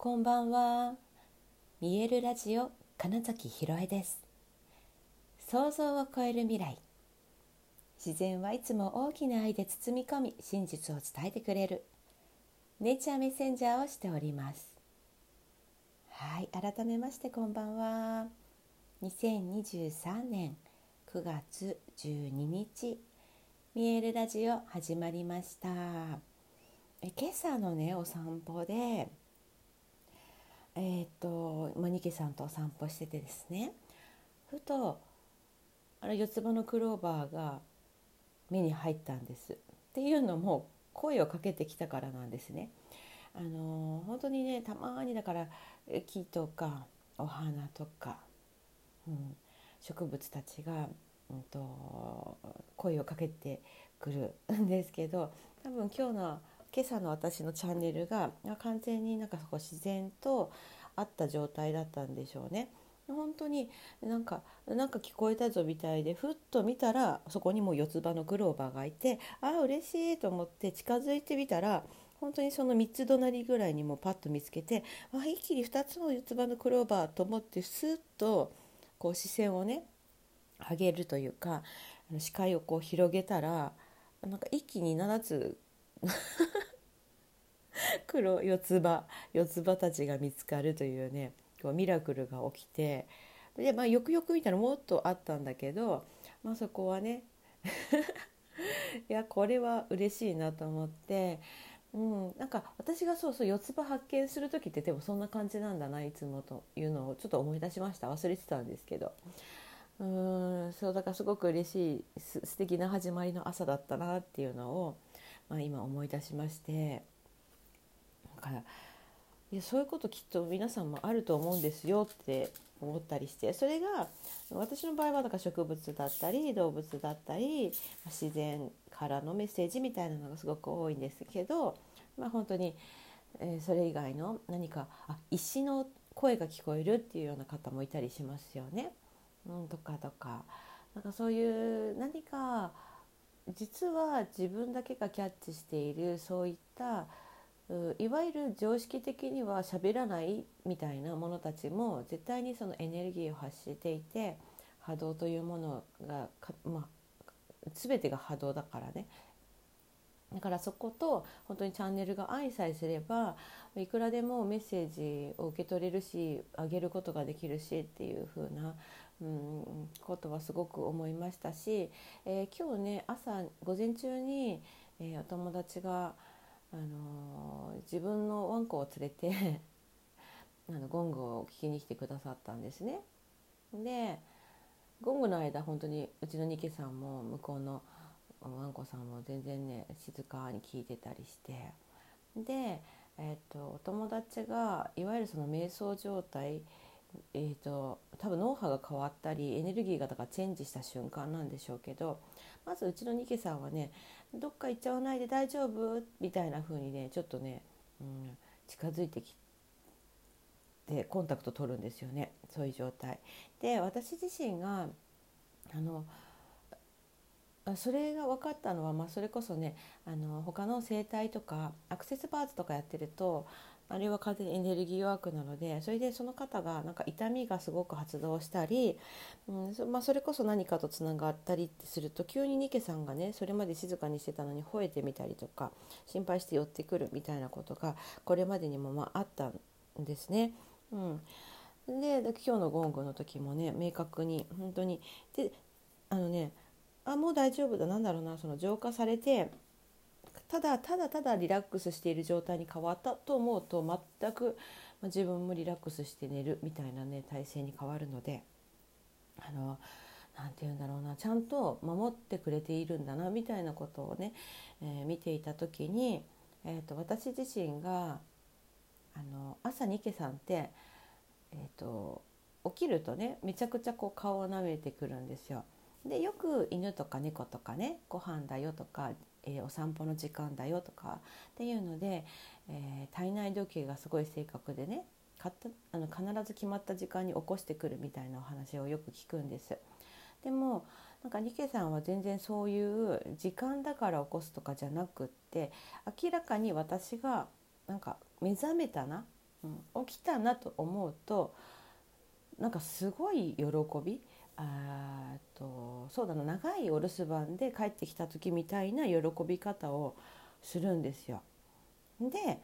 こんばんは。見えるラジオ金崎ひろえです。想像を超える未来。自然はいつも大きな愛で包み込み、真実を伝えてくれる。ネイチャーメッセンジャーをしております。はい、改めましてこんばんは。2023年9月12日、見えるラジオ始まりました。え今朝のねお散歩でえー、っとマニケさんとお散歩しててですねふとあれ四つ葉のクローバーが目に入ったんですっていうのも声をかけてきたからなんですね。あの本当にねたまにだから木とかお花とか、うん、植物たちが、うんと、声をかけてくるんですけど多分今日の今朝の私のチャンネルが完全になんかそこ自然とあった状態だったんでしょうね。本当になんかなんか聞こえたぞみたいでふっと見たらそこにもう四つ葉のクローバーがいてああ嬉しいと思って近づいてみたら本当にその3つ隣ぐらいにもパッと見つけてあ一気に2つの四つ葉のクローバーと思ってスッとこう視線をね上げるというか視界をこう広げたらなんか一気に7つ 黒四つ葉四つ葉たちが見つかるというねこうミラクルが起きてで、まあ、よくよく見たらもっとあったんだけど、まあ、そこはね いやこれは嬉しいなと思って、うん、なんか私がそうそう四つ葉発見する時ってでもそんな感じなんだないつもというのをちょっと思い出しました忘れてたんですけど。うんそうだからすごく嬉しいす素敵な始まりの朝だったなっていうのを、まあ、今思い出しましてだからいやそういうこときっと皆さんもあると思うんですよって思ったりしてそれが私の場合はだから植物だったり動物だったり自然からのメッセージみたいなのがすごく多いんですけど、まあ、本当に、えー、それ以外の何かあ石の声が聞こえるっていうような方もいたりしますよね。うん、とかとかなんかそういう何か実は自分だけがキャッチしているそういったいわゆる常識的には喋らないみたいなものたちも絶対にそのエネルギーを発していて波動というものがまあ、全てが波動だからね。だからそこと本当にチャンネルが愛さえすればいくらでもメッセージを受け取れるしあげることができるしっていう風なうん、ことはすごく思いましたし、えー、今日ね朝午前中に、えー、お友達が、あのー、自分のワンコを連れて あのゴングを聞きに来てくださったんですね。でゴングの間本当にうちのニケさんも向こうのワンコさんも全然ね静かに聞いてたりしてで、えーと、とお友達がいわゆるその瞑想状態えーと、多分脳波が変わったりエネルギーがだからチェンジした瞬間なんでしょうけどまずうちのニケさんはねどっか行っちゃわないで大丈夫？みたいな風にねちょっとね、うん、近づいてきてコンタクト取るんですよねそういう状態。で私自身があのそれが分かったのは、まあ、それこそねあの他の生態とかアクセスバーズとかやってるとあれは完全にエネルギーワークなのでそれでその方がなんか痛みがすごく発動したり、うんまあ、それこそ何かとつながったりってすると急にニケさんがねそれまで静かにしてたのに吠えてみたりとか心配して寄ってくるみたいなことがこれまでにもまああったんですね。うんで今日のゴングの時もね明確に本当にであのねあもう大丈夫だ。なんだろうな。その浄化されてただただただリラックスしている状態に変わったと思うと全く自分もリラックスして寝るみたいなね体勢に変わるのであの何て言うんだろうな。ちゃんと守ってくれているんだなみたいなことをね、えー、見ていた時に、えーと、私自身があの朝ニケさんって、えーと、と起きるとねめちゃくちゃこう顔を舐めてくるんですよ。でよく犬とか猫とかねご飯だよとか、えー、お散歩の時間だよとかっていうので、えー、体内時計がすごい正確でねかったあの必ず決まった時間に起こしてくるみたいなお話をよく聞くんです。でもなんかニケさんは全然そういう時間だから起こすとかじゃなくって明らかに私がなんか目覚めたなうん、起きたなと思うとなんかすごい喜びあとそうだな長いお留守番で帰ってきた時みたいな喜び方をするんですよ。で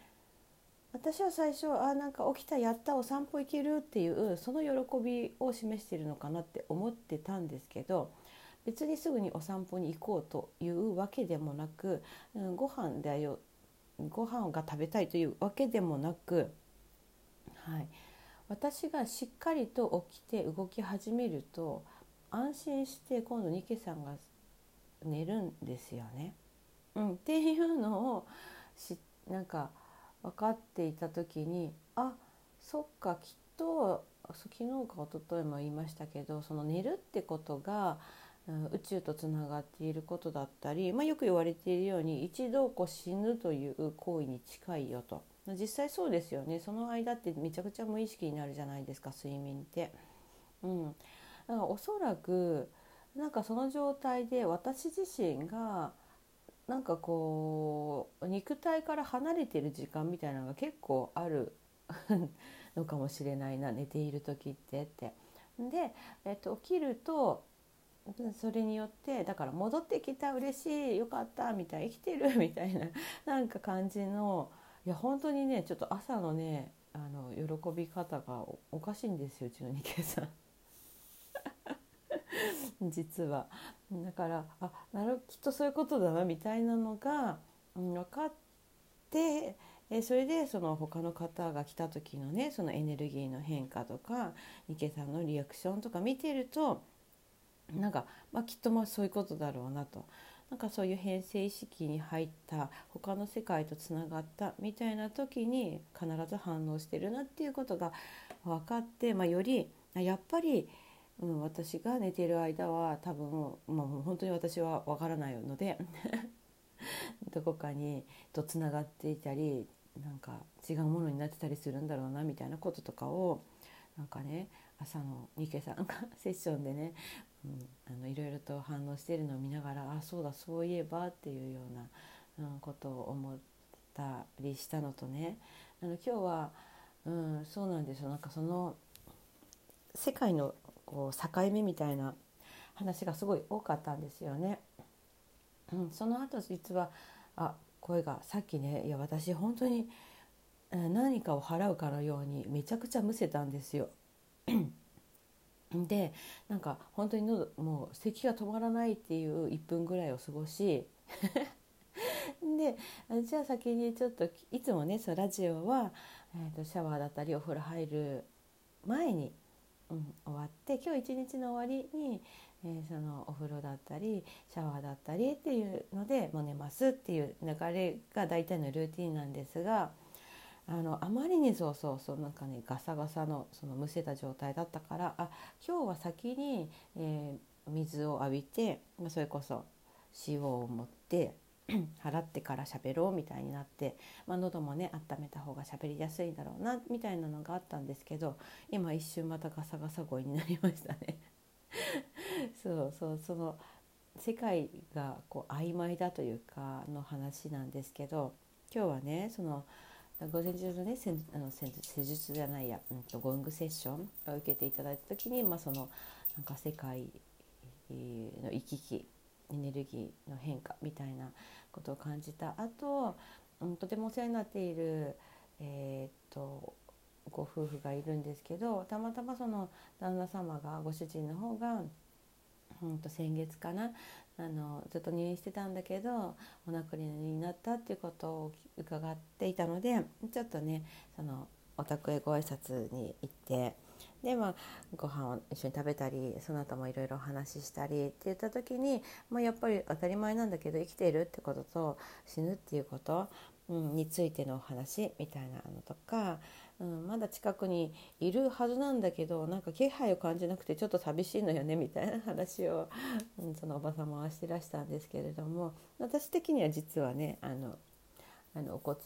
私は最初あなんか起きたやったお散歩行けるっていうその喜びを示しているのかなって思ってたんですけど別にすぐにお散歩に行こうというわけでもなく、うん、ご飯だよご飯が食べたいというわけでもなく、はい、私がしっかりと起きて動き始めると安心して今度ニケさんが寝るんですよね。うん、っていうのをしなんか分かっていた時にあそっかきっと昨日か一昨日も言いましたけどその寝るってことが、うん、宇宙とつながっていることだったり、まあ、よく言われているように一度こう死ぬという行為に近いよと実際そうですよねその間ってめちゃくちゃ無意識になるじゃないですか睡眠って。うん、だからおそらくなんかその状態で私自身がなんかこう肉体から離れてる時間みたいなのが結構ある のかもしれないな寝ている時ってって。で、えっと、起きるとそれによってだから戻ってきた嬉しいよかったみたい生きてるみたいななんか感じのいや本当にねちょっと朝のねあの喜び方がおかしいんですようちの二ケさん。実はだからあなるきっとそういうことだなみたいなのが、うん、分かってえそれでその他の方が来た時のねそのエネルギーの変化とか池さんのリアクションとか見てるとなんか、まあ、きっとまあそういうことだろうなと。なんかそういう変性意識に入った他の世界とつながったみたいな時に必ず反応してるなっていうことが分かって、まあ、よりやっぱりうん、私が寝てる間は多分、まあ、本当に私はわからないので どこかにとつながっていたりなんか違うものになってたりするんだろうなみたいなこととかをなんかね朝のニケさんが セッションでね、あのいろいろと反応しているのを見ながらあそうだそういえばっていうような、ことを思ったりしたのとねあの今日は、うん、そうなんですよなんかその世界のこう境目みたいな話がすごい多かったんですよね。うん、その後実はあ声がさっきねいや私本当に何かを払うかのようにめちゃくちゃむせたんですよ。でなんか本当に喉もう咳が止まらないっていう1分ぐらいを過ごし でじゃあ先にちょっといつもねそラジオは、えーとシャワーだったりお風呂入る前にうん、終わって今日一日の終わりに、えー、そのお風呂だったりシャワーだったりっていうのでもう寝ますっていう流れが大体のルーティンなんですがあのあまりにそうそうそうなんかねガサガサのそのむせた状態だったからあ今日は先に、えー、水を浴びてそれこそ塩を持って 払ってから喋ろうみたいになって、まあ、喉もね温めた方が喋りやすいんだろうなみたいなのがあったんですけど今一瞬またガサガサ声になりましたね。そうそうその世界がこう曖昧だというかの話なんですけど今日はねその午前中のねあの施術じゃないや、うん、とゴングセッションを受けていただいた時に、まあ、そのなんか世界の行き来エネルギーの変化みたいなことを感じたあと、うん、とてもお世話になっている、えー、っとご夫婦がいるんですけどたまたまその旦那様がご主人の方が、うん、と先月かなあのずっと入院してたんだけどお亡くなりになったっていうことを伺っていたのでちょっとねそのお宅へご挨拶に行ってでまあご飯を一緒に食べたりその後もいろいろお話ししたりって言った時に、まあ、やっぱり当たり前なんだけど生きているってことと死ぬっていうこと、うん、についてのお話みたいなのとか、うん、まだ近くにいるはずなんだけどなんか気配を感じなくてちょっと寂しいのよねみたいな話を、うん、そのおば様はしてらしたんですけれども私的には実はねあのあのお骨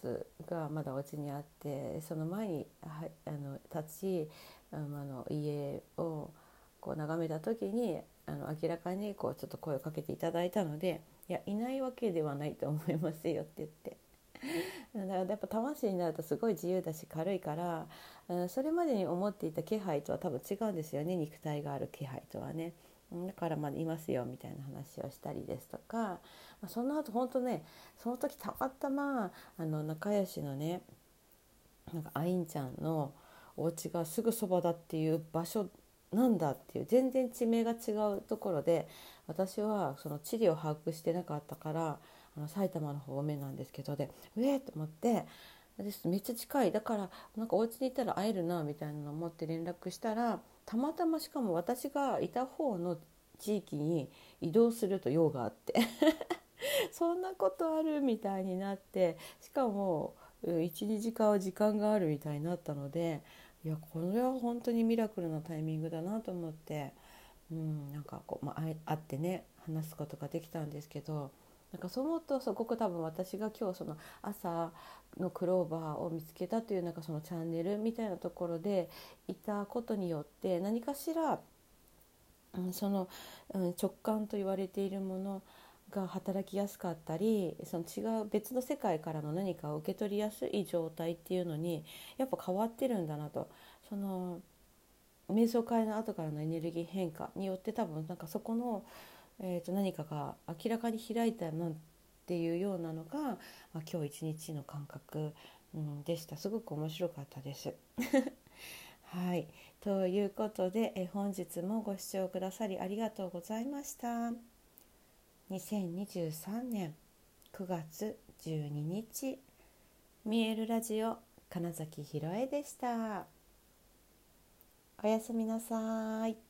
がまだお家にあってその前にはあの立ちあの家をこう眺めた時にあの明らかにこうちょっと声をかけていただいたのでいやいないわけではないと思いますよって言って。だからやっぱ魂になるとすごい自由だし軽いから、うん、それまでに思っていた気配とは多分違うんですよね肉体がある気配とはね。だからまあいますよみたいな話をしたりですとか、まあ、その後本当ねその時たまたまあの仲良しのねなんかアインちゃんのお家がすぐそばだっていう場所なんだっていう全然地名が違うところで私はその地理を把握してなかったからあの埼玉の方面なんですけどでうえと思ってめっちゃ近いだからなんかお家に行ったら会えるなみたいなのを思って連絡したらたまたましかも私がいた方の地域に移動すると用があって そんなことあるみたいになってしかも12時間は時間があるみたいになったのでいやこれは本当にミラクルなタイミングだなと思って、うん、なんかこう、まあ、会ってね話すことができたんですけど。なんかそう思うとすごく多分私が今日その朝のクローバーを見つけたというなんかそのチャンネルみたいなところでいたことによって何かしら、うん、その、うん、直感と言われているものが働きやすかったりその違う別の世界からの何かを受け取りやすい状態っていうのにやっぱ変わってるんだなとその瞑想会の後からのエネルギー変化によって多分なんかそこのえー、と何かが明らかに開いたなんていうようなのが、まあ、今日一日の感覚、うん、でしたすごく面白かったです。はいということで、え本日もご視聴くださりありがとうございました。2023年9月12日見えるラジオ金崎ひろえでした。おやすみなさい。